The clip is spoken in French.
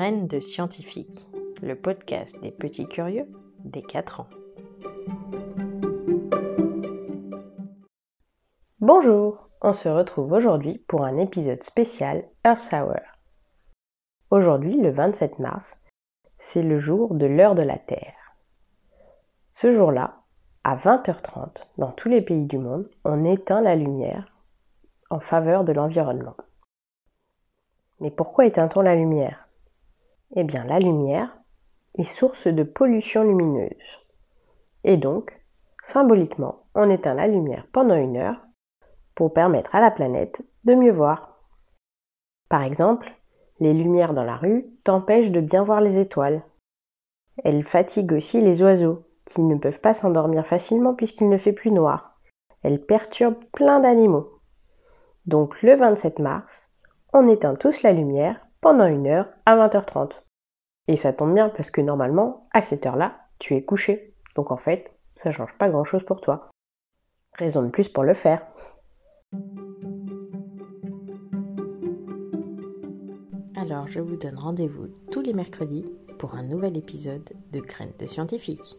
De scientifique, le podcast des petits curieux des 4 ans. Bonjour, on se retrouve aujourd'hui pour un épisode spécial Earth Hour. Aujourd'hui, le 27 mars, c'est le jour de l'heure de la Terre. Ce jour-là, à 20h30, dans tous les pays du monde, on éteint la lumière en faveur de l'environnement. Mais pourquoi éteint-on la lumière? Eh bien, la lumière est source de pollution lumineuse. Et donc, symboliquement, on éteint la lumière pendant une heure pour permettre à la planète de mieux voir. Par exemple, les lumières dans la rue t'empêchent de bien voir les étoiles. Elles fatiguent aussi les oiseaux, qui ne peuvent pas s'endormir facilement puisqu'il ne fait plus noir. Elles perturbent plein d'animaux. Donc le 27 mars, on éteint tous la lumière pendant une heure à 20h30. Et ça tombe bien parce que normalement, à cette heure-là, tu es couché. Donc en fait, ça change pas grand-chose pour toi. Raison de plus pour le faire. Alors je vous donne rendez-vous tous les mercredis pour un nouvel épisode de Graines de scientifique.